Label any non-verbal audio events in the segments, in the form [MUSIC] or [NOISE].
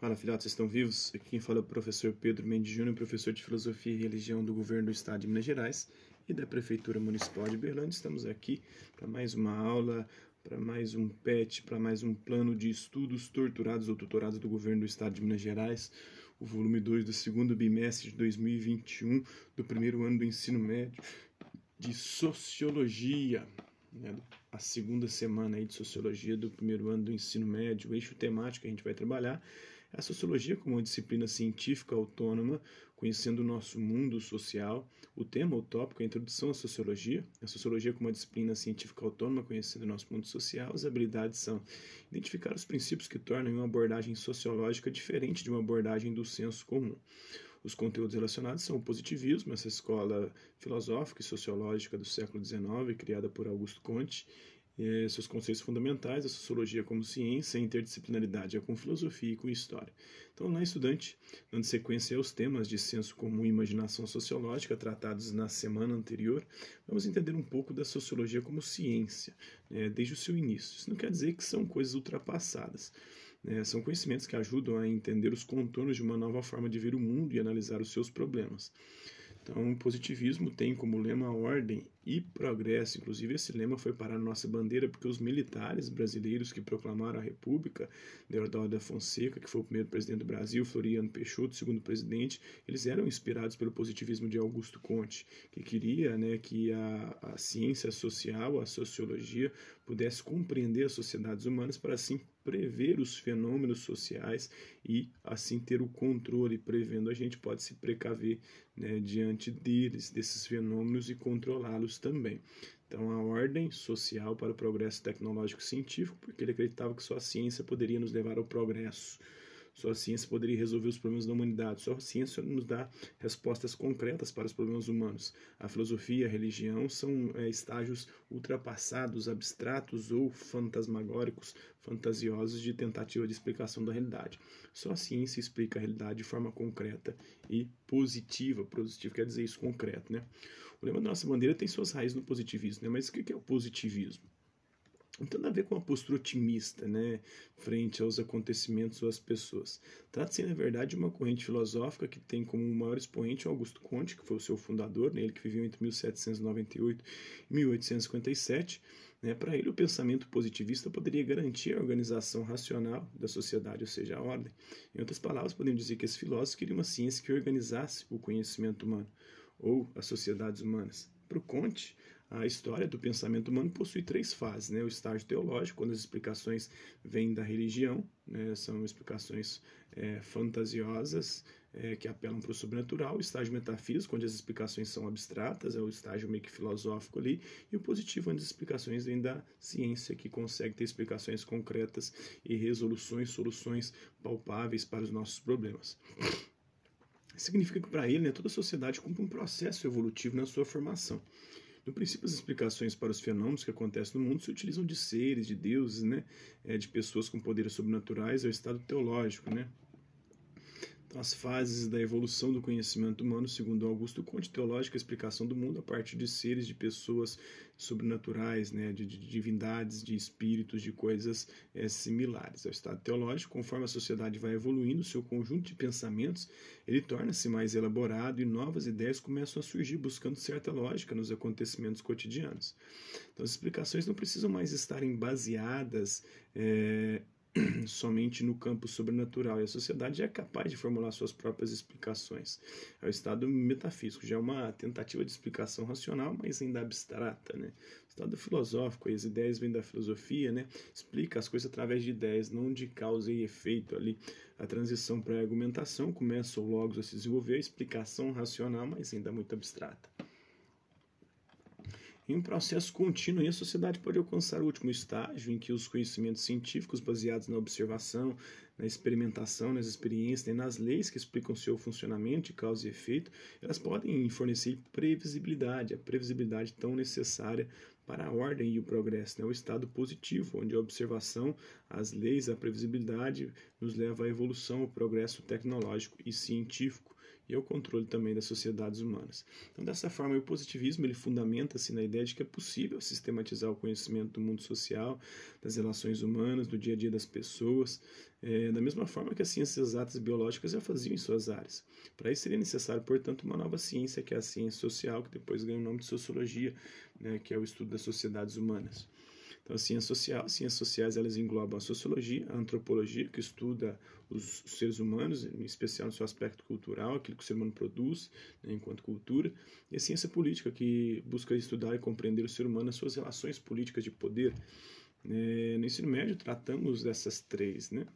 Fala, filhotes, estão vivos? Aqui quem fala é o professor Pedro Mendes Júnior, professor de Filosofia e Religião do Governo do Estado de Minas Gerais e da Prefeitura Municipal de Berlândia. Estamos aqui para mais uma aula, para mais um PET, para mais um plano de estudos torturados ou tutorados do Governo do Estado de Minas Gerais, o volume 2 do segundo bimestre de 2021, do primeiro ano do ensino médio de Sociologia. Né, a segunda semana aí de Sociologia do primeiro ano do ensino médio, o eixo temático que a gente vai trabalhar a sociologia como uma disciplina científica autônoma, conhecendo o nosso mundo social. O tema, o tópico, a introdução à sociologia. A sociologia como uma disciplina científica autônoma, conhecendo o nosso mundo social. As habilidades são identificar os princípios que tornam uma abordagem sociológica diferente de uma abordagem do senso comum. Os conteúdos relacionados são o positivismo, essa escola filosófica e sociológica do século XIX, criada por Augusto Comte, é, seus conceitos fundamentais, a sociologia como ciência, a interdisciplinaridade é com filosofia e com história. Então, lá, estudante, dando sequência aos temas de senso comum e imaginação sociológica tratados na semana anterior, vamos entender um pouco da sociologia como ciência, né, desde o seu início. Isso não quer dizer que são coisas ultrapassadas. Né, são conhecimentos que ajudam a entender os contornos de uma nova forma de ver o mundo e analisar os seus problemas. Então, o positivismo tem como lema ordem e progresso. Inclusive, esse lema foi parar na nossa bandeira porque os militares brasileiros que proclamaram a República, Deodoro da Fonseca, que foi o primeiro presidente do Brasil, Floriano Peixoto, segundo presidente, eles eram inspirados pelo positivismo de Augusto Conte, que queria né, que a, a ciência social, a sociologia, pudesse compreender as sociedades humanas para assim prever os fenômenos sociais e assim ter o controle, prevendo a gente pode se precaver né, diante deles, desses fenômenos e controlá-los também. Então, a ordem social para o progresso tecnológico científico, porque ele acreditava que só a ciência poderia nos levar ao progresso. Só a ciência poderia resolver os problemas da humanidade. Só a ciência nos dá respostas concretas para os problemas humanos. A filosofia e a religião são é, estágios ultrapassados, abstratos ou fantasmagóricos, fantasiosos de tentativa de explicação da realidade. Só a ciência explica a realidade de forma concreta e positiva. Positivo quer dizer isso concreto, né? O lema da nossa bandeira tem suas raízes no positivismo, né? Mas o que é o positivismo? Não tem nada a ver com uma postura otimista, né, frente aos acontecimentos ou às pessoas. Trata-se, na verdade, de uma corrente filosófica que tem como maior expoente Augusto Conte, que foi o seu fundador, né, ele que viveu entre 1798 e 1857. Né, Para ele, o pensamento positivista poderia garantir a organização racional da sociedade, ou seja, a ordem. Em outras palavras, podemos dizer que esse filósofo queria uma ciência que organizasse o conhecimento humano ou as sociedades humanas. Para o Conte, a história do pensamento humano possui três fases, né? O estágio teológico, quando as explicações vêm da religião, né? são explicações é, fantasiosas é, que apelam para o sobrenatural. O estágio metafísico, onde as explicações são abstratas, é o estágio meio que filosófico ali. E o positivo, onde as explicações vêm da ciência, que consegue ter explicações concretas e resoluções, soluções palpáveis para os nossos problemas significa que para ele né, toda a sociedade cumpre um processo evolutivo na sua formação. No princípio, as explicações para os fenômenos que acontecem no mundo se utilizam de seres, de deuses, né? É, de pessoas com poderes sobrenaturais, é o estado teológico, né? As fases da evolução do conhecimento humano, segundo Augusto Conte, teológica, explicação do mundo a partir de seres, de pessoas sobrenaturais, né, de, de divindades, de espíritos, de coisas é, similares. ao estado teológico, conforme a sociedade vai evoluindo, seu conjunto de pensamentos ele torna-se mais elaborado e novas ideias começam a surgir buscando certa lógica nos acontecimentos cotidianos. Então, as explicações não precisam mais estarem baseadas é, [CLEARS THROAT] somente no campo sobrenatural e a sociedade é capaz de formular suas próprias explicações. É o estado metafísico, já é uma tentativa de explicação racional, mas ainda abstrata, né? O estado filosófico, as ideias vêm da filosofia, né? Explica as coisas através de ideias, não de causa e efeito ali. A transição para a argumentação começa o logos a se desenvolver, a explicação racional, mas ainda muito abstrata. Em um processo contínuo, a sociedade pode alcançar o último estágio em que os conhecimentos científicos baseados na observação, na experimentação, nas experiências e nas leis que explicam seu funcionamento de causa e efeito, elas podem fornecer previsibilidade, a previsibilidade tão necessária para a ordem e o progresso, né? o estado positivo, onde a observação, as leis, a previsibilidade nos leva à evolução, ao progresso tecnológico e científico e ao controle também das sociedades humanas. Então, dessa forma, o positivismo ele fundamenta-se na ideia de que é possível sistematizar o conhecimento do mundo social, das relações humanas, do dia a dia das pessoas, é, da mesma forma que as ciências exatas e biológicas já faziam em suas áreas. Para isso seria necessário, portanto, uma nova ciência, que é a ciência social, que depois ganha o nome de sociologia, né, que é o estudo das sociedades humanas. Então, a ciência social, as ciências sociais, elas englobam a sociologia, a antropologia, que estuda os seres humanos, em especial no seu aspecto cultural, aquilo que o ser humano produz né, enquanto cultura, e a ciência política, que busca estudar e compreender o ser humano nas suas relações políticas de poder. É, no ensino médio, tratamos dessas três, né?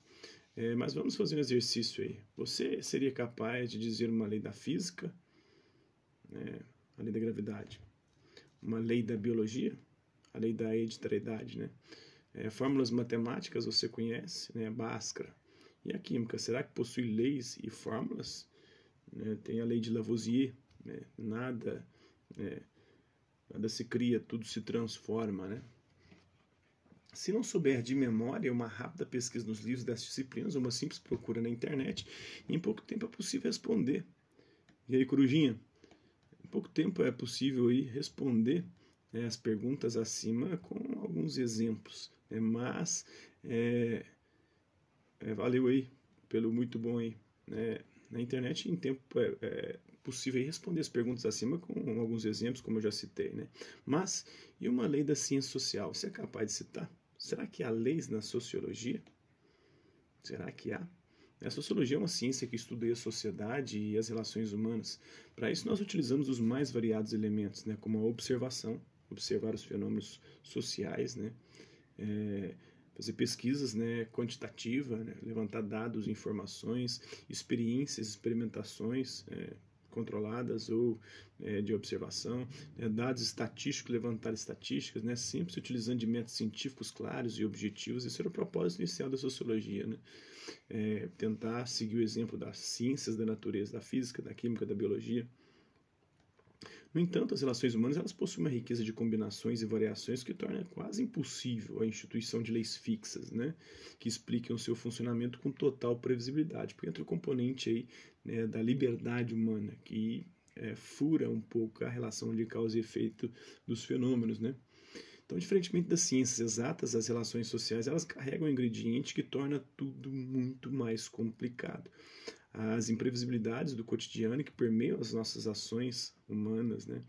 É, mas vamos fazer um exercício aí. Você seria capaz de dizer uma lei da física, né, a lei da gravidade, uma lei da biologia, a lei da hereditariedade, né? É, fórmulas matemáticas você conhece, né? Bhaskara. E a química, será que possui leis e fórmulas? Né? Tem a lei de Lavoisier, né? nada, né? nada se cria, tudo se transforma, né? Se não souber de memória, uma rápida pesquisa nos livros das disciplinas, uma simples procura na internet, em pouco tempo é possível responder. E aí, Corujinha? Em pouco tempo é possível aí responder né, as perguntas acima com alguns exemplos. Né, mas é, é, valeu aí pelo muito bom aí. Né, na internet, em tempo é, é possível responder as perguntas acima com alguns exemplos, como eu já citei. Né? Mas, e uma lei da ciência social? Você é capaz de citar? Será que há leis na sociologia? Será que há? A sociologia é uma ciência que estuda a sociedade e as relações humanas. Para isso, nós utilizamos os mais variados elementos, né, como a observação, observar os fenômenos sociais, né, é, fazer pesquisas né, quantitativa, né, levantar dados, informações, experiências, experimentações, é, controladas ou é, de observação, né, dados estatísticos, levantar estatísticas, né, sempre se utilizando de métodos científicos claros e objetivos. Esse era o propósito inicial da sociologia, né? É, tentar seguir o exemplo das ciências da natureza, da física, da química, da biologia. No entanto, as relações humanas elas possuem uma riqueza de combinações e variações que torna quase impossível a instituição de leis fixas, né, que expliquem o seu funcionamento com total previsibilidade, porque entra o componente aí né, da liberdade humana que é, fura um pouco a relação de causa e efeito dos fenômenos, né? Então, diferentemente das ciências exatas, as relações sociais elas carregam um ingrediente que torna tudo muito mais complicado. As imprevisibilidades do cotidiano que permeiam as nossas ações humanas, né?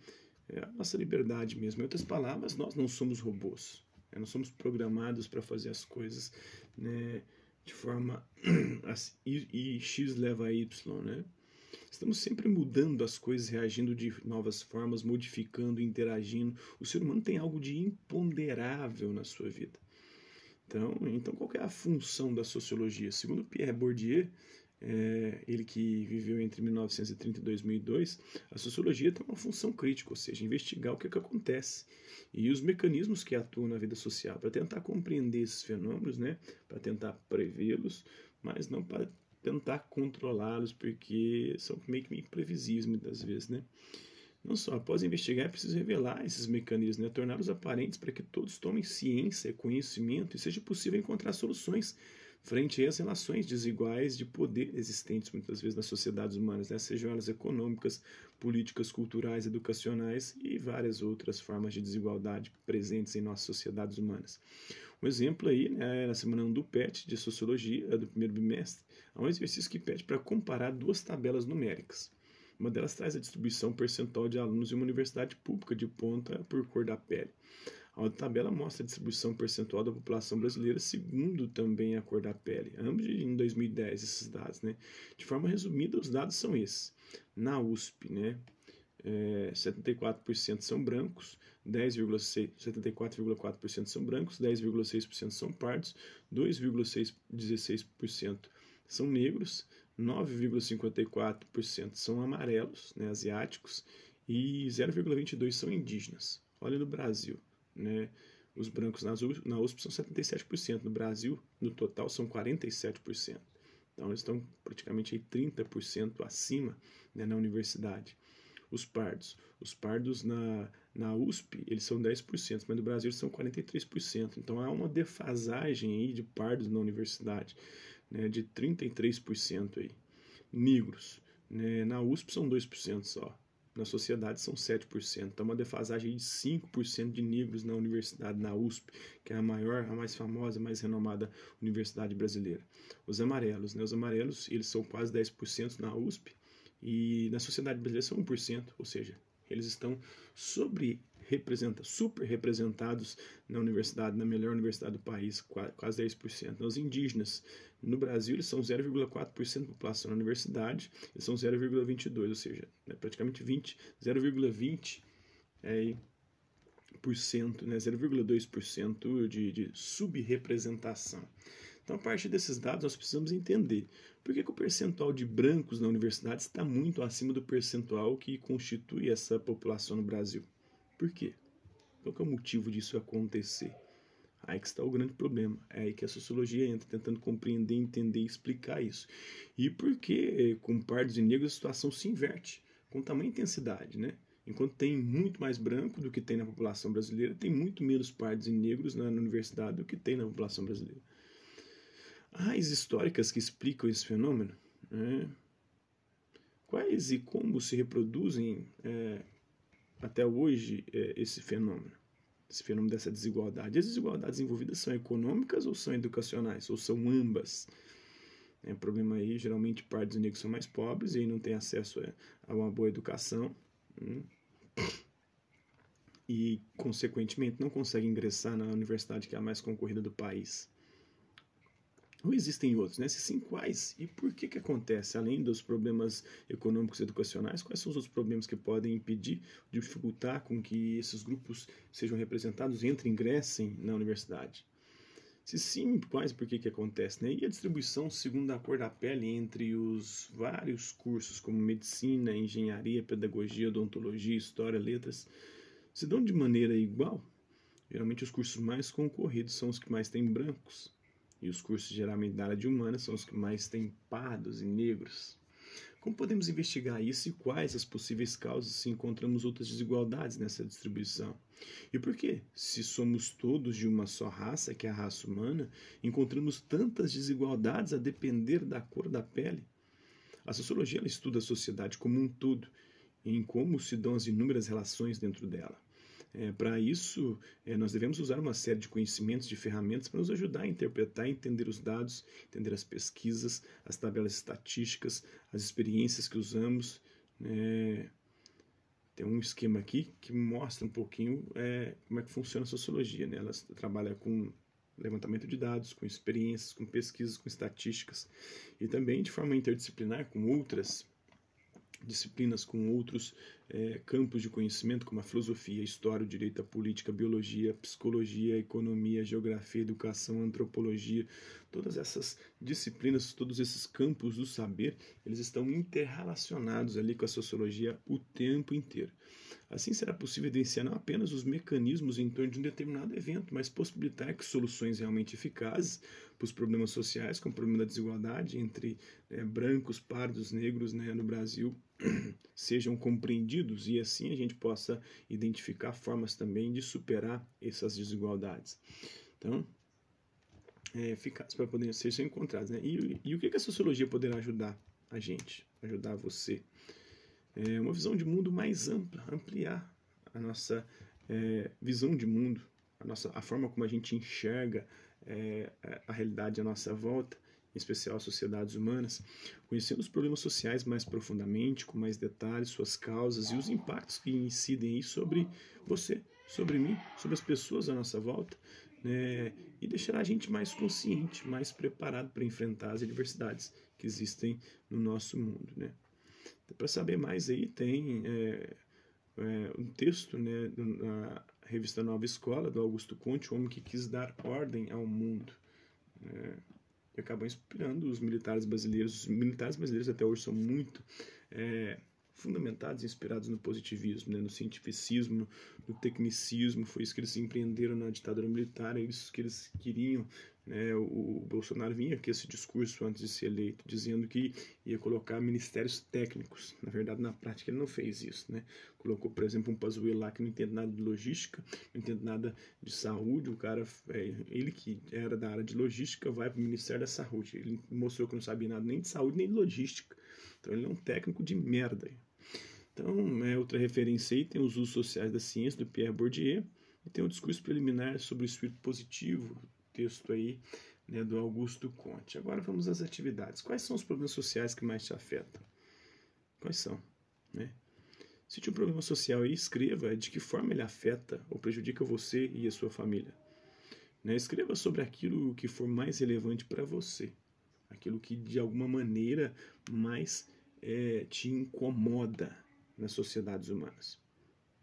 É a nossa liberdade mesmo. Em outras palavras, nós não somos robôs. Né? Nós somos programados para fazer as coisas né, de forma [CLEARS THROAT] e, e x leva a y, né? Estamos sempre mudando as coisas, reagindo de novas formas, modificando, interagindo. O ser humano tem algo de imponderável na sua vida. Então, então qual é a função da sociologia? Segundo Pierre Bourdieu, é, ele que viveu entre 1930 e 2002, a sociologia tem uma função crítica, ou seja, investigar o que, é que acontece e os mecanismos que atuam na vida social, para tentar compreender esses fenômenos, né, para tentar prevê-los, mas não para tentar controlá-los, porque são meio que imprevisíveis muitas vezes. Né? Não só, após investigar, é preciso revelar esses mecanismos, né, torná-los aparentes para que todos tomem ciência, conhecimento e seja possível encontrar soluções frente às relações desiguais de poder existentes muitas vezes nas sociedades humanas, né? sejam elas econômicas, políticas, culturais, educacionais e várias outras formas de desigualdade presentes em nossas sociedades humanas. Um exemplo aí, né, na semana 1 do PET, de Sociologia, do primeiro bimestre, há um exercício que pede para comparar duas tabelas numéricas. Uma delas traz a distribuição percentual de alunos em uma universidade pública de ponta por cor da pele. A tabela mostra a distribuição percentual da população brasileira segundo também a cor da pele. Ambos em 2010 esses dados, né? De forma resumida, os dados são esses. Na USP, né? É, 74% são brancos, 74,4% são brancos, 10,6% são pardos, 2,16% são negros, 9,54% são amarelos, né, asiáticos, e 0,22% são indígenas. Olha no Brasil. Né? Os brancos na USP, são 77%, no Brasil, no total, são 47%. Então, eles estão praticamente aí 30% acima né, na universidade. Os pardos. Os pardos na, na USP, eles são 10%, mas no Brasil são 43%. Então, há uma defasagem aí de pardos na universidade, né, de 33% aí. Negros. Né? Na USP são 2% só. Na sociedade são 7%. Então, uma defasagem de 5% de negros na universidade, na USP, que é a maior, a mais famosa, a mais renomada universidade brasileira. Os amarelos, né? Os amarelos, eles são quase 10% na USP e na sociedade brasileira são 1%, ou seja, eles estão sobre representa, super representados na universidade, na melhor universidade do país, quase 10%. Os indígenas, no Brasil, eles são 0,4% da população na universidade, eles são 0,22%, ou seja, né, praticamente 20, 0,20% é, por cento, né, 0,2% de, de subrepresentação. Então, a partir desses dados, nós precisamos entender por que, que, o percentual de brancos na universidade está muito acima do percentual que constitui essa população no Brasil. Por quê? Qual é o motivo disso acontecer? Aí que está o grande problema. É aí que a sociologia entra tentando compreender, entender e explicar isso. E por que com pardos e negros a situação se inverte com tamanha intensidade, né? Enquanto tem muito mais branco do que tem na população brasileira, tem muito menos pardos e negros na, na universidade do que tem na população brasileira. As históricas que explicam esse fenômeno, né? quais e como se reproduzem é, até hoje é, esse fenômeno, esse fenômeno dessa desigualdade. As desigualdades envolvidas são econômicas ou são educacionais, ou são ambas? É, o problema aí, geralmente, pardos negros são mais pobres e não têm acesso é, a uma boa educação. Hum, e, consequentemente, não conseguem ingressar na universidade que é a mais concorrida do país. Ou existem outros, né? Se sim, quais? E por que que acontece? Além dos problemas econômicos e educacionais, quais são os outros problemas que podem impedir, dificultar com que esses grupos sejam representados e entrem, ingressem na universidade? Se sim, quais por que que acontece? Né? E a distribuição segundo a cor da pele entre os vários cursos, como medicina, engenharia, pedagogia, odontologia, história, letras, se dão de maneira igual? Geralmente os cursos mais concorridos são os que mais têm brancos e os cursos geralmente da área de humanas são os que mais têm pardos e negros. Como podemos investigar isso e quais as possíveis causas se encontramos outras desigualdades nessa distribuição? E por que, se somos todos de uma só raça, que é a raça humana, encontramos tantas desigualdades a depender da cor da pele? A sociologia estuda a sociedade como um todo, em como se dão as inúmeras relações dentro dela. É, para isso, é, nós devemos usar uma série de conhecimentos, de ferramentas para nos ajudar a interpretar entender os dados, entender as pesquisas, as tabelas estatísticas, as experiências que usamos. É, tem um esquema aqui que mostra um pouquinho é, como é que funciona a sociologia. Né? Ela trabalha com levantamento de dados, com experiências, com pesquisas, com estatísticas e também de forma interdisciplinar com outras disciplinas com outros é, campos de conhecimento, como a filosofia, história, o direito, política, biologia, psicologia, economia, geografia, educação, antropologia, todas essas disciplinas, todos esses campos do saber, eles estão interrelacionados ali com a sociologia o tempo inteiro. Assim será possível evidenciar não apenas os mecanismos em torno de um determinado evento, mas possibilitar que soluções realmente eficazes para os problemas sociais, como o problema da desigualdade entre né, brancos, pardos, negros né, no Brasil, [CLEARS THROAT] sejam compreendidos e assim a gente possa identificar formas também de superar essas desigualdades. Então, é, eficazes para poderem ser encontradas. Né? E, e o que, que a sociologia poderá ajudar a gente, ajudar você? É uma visão de mundo mais ampla, ampliar a nossa é, visão de mundo, a, nossa, a forma como a gente enxerga é, a realidade à nossa volta, em especial as sociedades humanas, conhecendo os problemas sociais mais profundamente, com mais detalhes, suas causas e os impactos que incidem sobre você, sobre mim, sobre as pessoas à nossa volta, né? e deixará a gente mais consciente, mais preparado para enfrentar as adversidades que existem no nosso mundo. Né? Para saber mais aí tem é, é, um texto né, na revista Nova Escola, do Augusto Conte, o homem que quis dar ordem ao mundo. Né, e acabou inspirando os militares brasileiros. Os militares brasileiros até hoje são muito é, fundamentados e inspirados no positivismo, né, no cientificismo, no tecnicismo. Foi isso que eles empreenderam na ditadura militar, é isso que eles queriam né, o Bolsonaro vinha com esse discurso antes de ser eleito, dizendo que ia colocar ministérios técnicos. Na verdade, na prática, ele não fez isso. Né? Colocou, por exemplo, um Pazuello lá que não entende nada de logística, não entende nada de saúde. O cara, é, ele que era da área de logística, vai para o Ministério da Saúde. Ele mostrou que não sabia nada nem de saúde nem de logística. Então ele é um técnico de merda. Então, é outra referência aí tem os usos sociais da ciência do Pierre Bourdieu e tem um discurso preliminar sobre o espírito positivo, texto aí né, do Augusto Conte. Agora vamos às atividades. Quais são os problemas sociais que mais te afetam? Quais são? Né? Se tiver um problema social aí, escreva de que forma ele afeta ou prejudica você e a sua família. Né? Escreva sobre aquilo que for mais relevante para você, aquilo que de alguma maneira mais é, te incomoda nas sociedades humanas.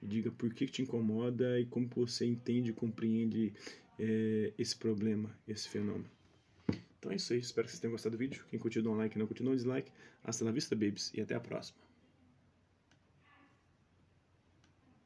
diga por que te incomoda e como você entende e compreende é, esse problema, esse fenômeno. Então é isso aí, espero que vocês tenham gostado do vídeo. Quem curtiu, dá um like, não curtiu, um dislike. Hasta la vista, babies, e até a próxima.